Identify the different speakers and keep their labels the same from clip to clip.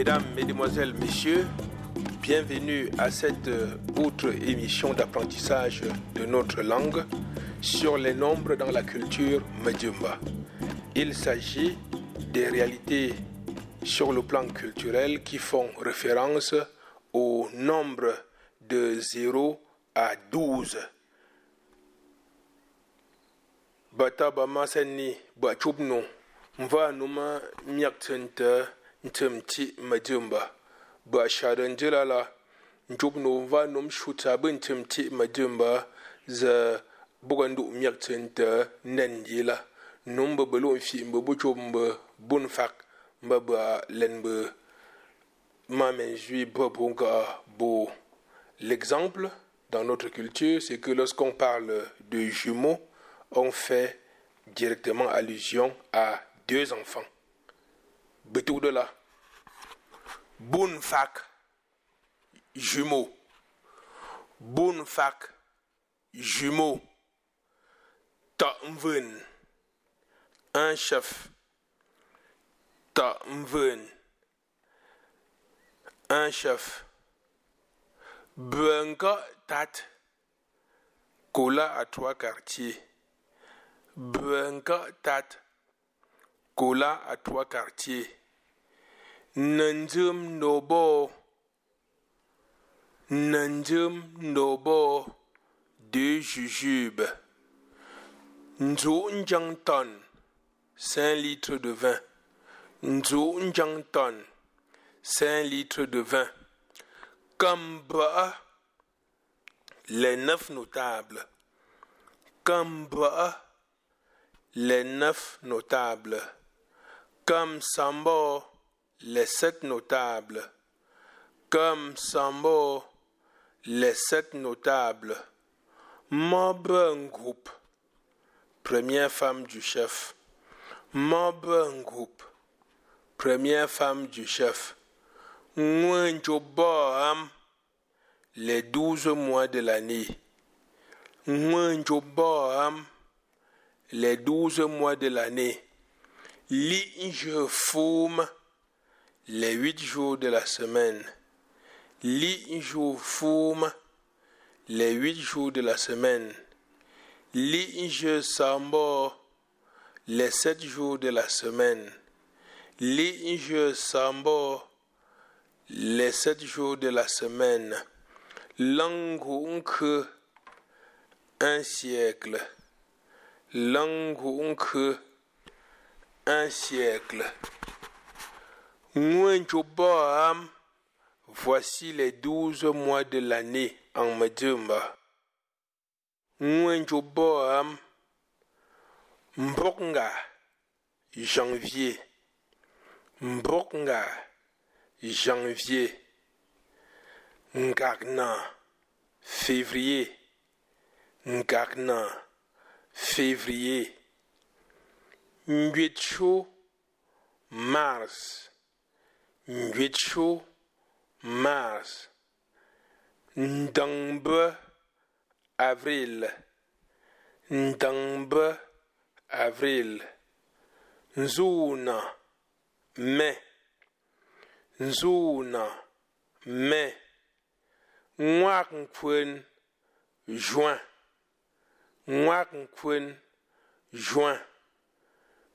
Speaker 1: Mesdames, Mesdemoiselles, Messieurs, bienvenue à cette euh, autre émission d'apprentissage de notre langue sur les nombres dans la culture Medjumba. Il s'agit des réalités sur le plan culturel qui font référence au nombre de 0 à 12. Bata numa tsente ntem ti majumba ba sharan jilala chubno mva num shuta bin tem ti majumba za bugandu miak tsente nen yila num ba belo fi mba bu chubba bun fak mba ba len ba jui ba bo. L'exemple dans notre culture c'est que lorsqu'on parle de jumeaux on fait directement allusion à deux enfants. Betou de là. Bounfak, jumeau. Bounfak, jumeau. Un chef. Ta'mven, un chef. Benka tat. Cola à trois quartiers. Benka tat. Cola à trois quartiers. Nanjum nobo. Nanjum nobo. Deux jujubes. Nzo ton. 5 litres de vin. Nzo ton. 5 litres de vin. Kamba. Les neuf notables. Kamba les neuf notables, comme Sambo, les sept notables, comme Sambo, les sept notables, mob un groupe, première femme du chef, mob un première femme du chef, Mwenjoboam, les douze mois de l'année, Mwenjoboam, les douze mois de l'année. Les huit jours de la semaine. Li je fume les huit jours de la semaine. Li je sambo les sept jours de la semaine. Li je sambo les sept jours de la semaine. Langue un siècle. Langue un siècle. Voici les douze mois de l'année en Medjumba. Mwenjoboam, Mboknga, janvier. Mboknga, janvier. Ngagna, février. Ngagna, février. Nguetcho, mars. Nguetcho, mars. Ndangbe, avril. Ndangbe, avril. Nzuna, mai. Nzuna, mai. Ngwaknkwen, juin. Ngwaknkwen, juin.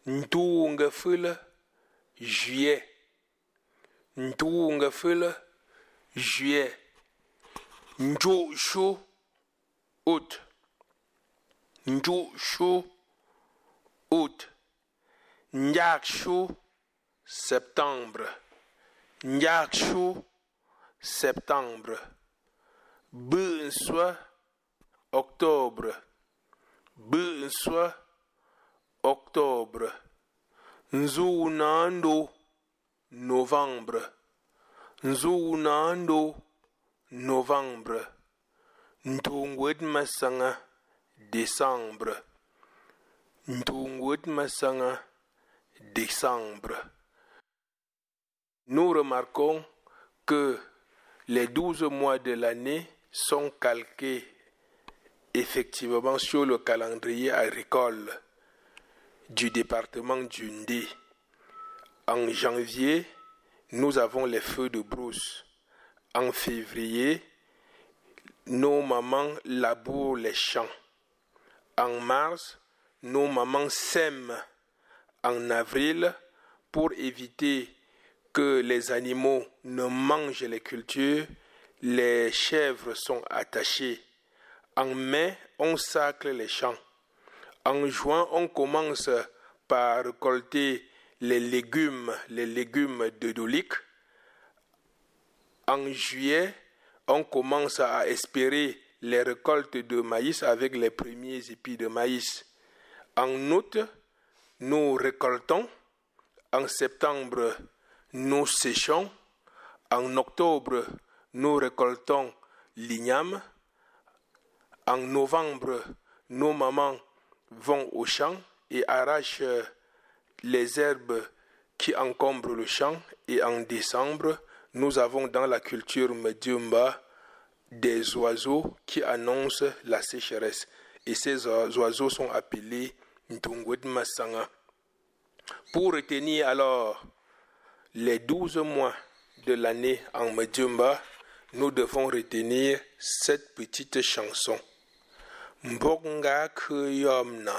Speaker 1: Ntunga fula, juillet. Ntunga fula, juillet. Njoushu, août. Njoushu, août. Nyakshu, septembre. Nyakshu, septembre. Bunswa, octobre. Bunswa, octobre. Nzunando, novembre. Nzunando, novembre. Ntungwet décembre. Ntungwet décembre. Nous remarquons que les douze mois de l'année sont calqués effectivement sur le calendrier agricole du département du Ndé. En janvier, nous avons les feux de brousse. En février, nos mamans labourent les champs. En mars, nos mamans sèment. En avril, pour éviter que les animaux ne mangent les cultures, les chèvres sont attachées. En mai, on sacle les champs. En juin, on commence par récolter les légumes, les légumes de Dolik. En juillet, on commence à espérer les récoltes de maïs avec les premiers épis de maïs. En août, nous récoltons. En septembre, nous séchons. En octobre, nous récoltons l'igname. En novembre, nos mamans vont au champ et arrachent les herbes qui encombrent le champ. Et en décembre, nous avons dans la culture Medjumba des oiseaux qui annoncent la sécheresse. Et ces oiseaux sont appelés Masanga. Pour retenir alors les douze mois de l'année en Medjumba, nous devons retenir cette petite chanson. Mbonga kuyomna,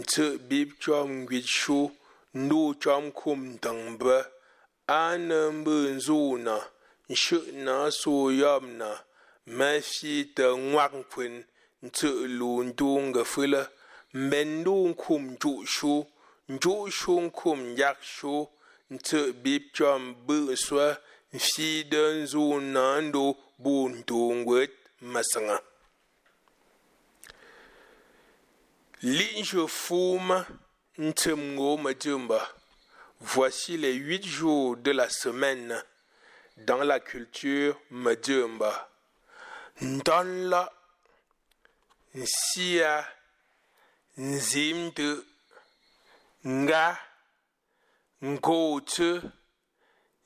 Speaker 1: ntsə̂ bíp cwáp ŋgwít shó ndó cwáp ŋkô mtə̂ŋ na nə́ mbə̂ na, nshə́ʼnə sô yɔ̂pnə məfyé tə ŋwǎk ŋkwên ntsə̂ lô ndó ngəfə́ mbɛ̂n ndó ŋkô mnjôʼ shó njôʼ shó ŋkô mngyâk shó ntsə̂ bíp cwáp mbə̂ swə́ mfí də́ nzônə ndó ɓô ndǒ ŋgwět məsəŋə. Ntemgo majumba. Voici les huit jours de la semaine dans la culture majumba. Ndonla, nsia, nzimde, nga, ngote,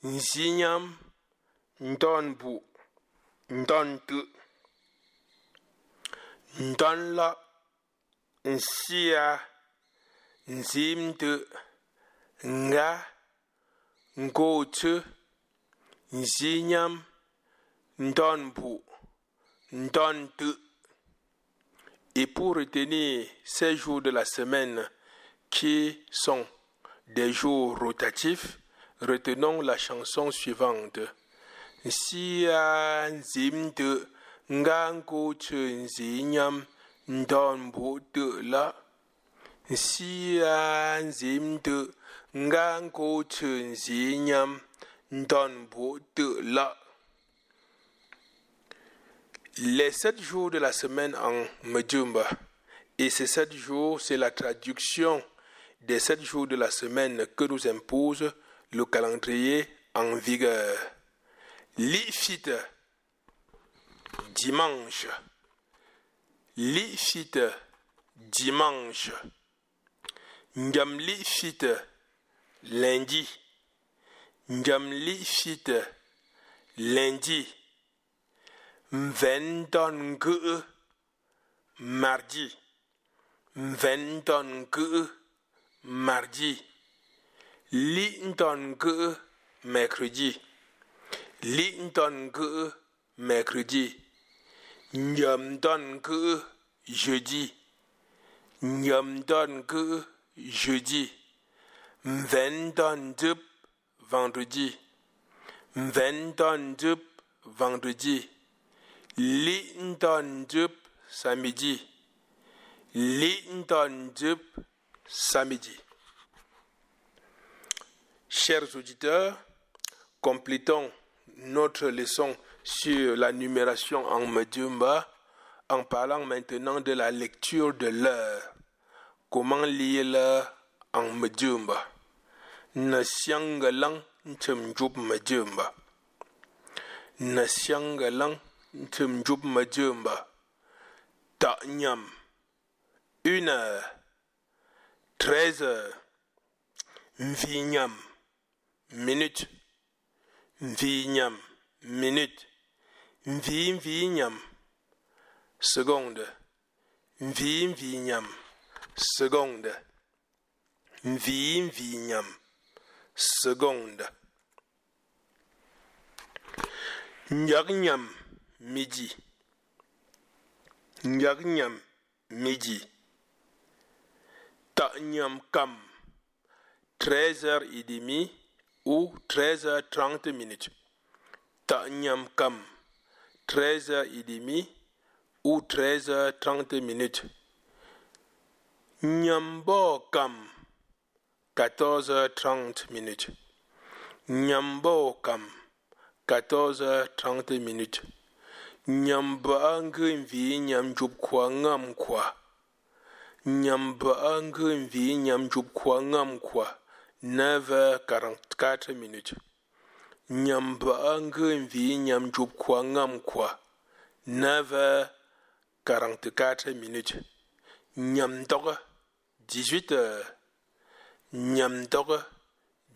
Speaker 1: nzinyam, ndonbu, ndonte, ndonla, nsia, nzimde, nga, ngote, nzinyam, ndonbu, ndonte. Et pour retenir ces jours de la semaine qui sont des jours rotatifs, retenons la chanson suivante. Sia nzimde ngango nzinyam de la. Les sept jours de la semaine en Medjumba. Et ces sept jours, c'est la traduction des sept jours de la semaine que nous impose le calendrier en vigueur. L'ifite, dimanche. L'ifite, dimanche. Ngamlifite, lundi. Ngamlifite, lundi. Mvendongue, mardi. Mvendongue, mardi. Lindongue, mercredi. Lindongue, mercredi. Nyamdongue, jeudi. Nyamdongue, jeudi. Mvendondup, vendredi. Mvendondup, vendredi. Lindondup, samedi. Lindondup, samedi. Chers auditeurs, complétons notre leçon sur la numération en Medjumba en parlant maintenant de la lecture de l'heure. Comment lire l'heure en Medjumba? Nasiangalang ntemjup Medjumba. Nasiangalang ntemjup Medjumba. Ta'nyam. Une heure. Treize heures. Mvinyam. Minute. Mvinyam. Minute. Mvi mvinyam. Seconde. Mvi mvinyam. Seconde. Mvi mvinyam. secondes. Nyam midi. Nyam midi. Ta nyam kam 13h30 ou 13h30 minutes. Ta nyam kam 13h30 ou 13h30 minutes. Nyambo kam 14h30 minutes. Nyambo kam 14h30 minutes. Nyamba nyam jup kwa ngam kwa. Nyamba nyam jup kwa ngam kwa. 9h44 minutes. Nyamba ngvi nyam jup kwa ngam kwa. 9h44 minutes. Nyam 18h. Nyam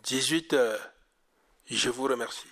Speaker 1: 18h. Je vous remercie.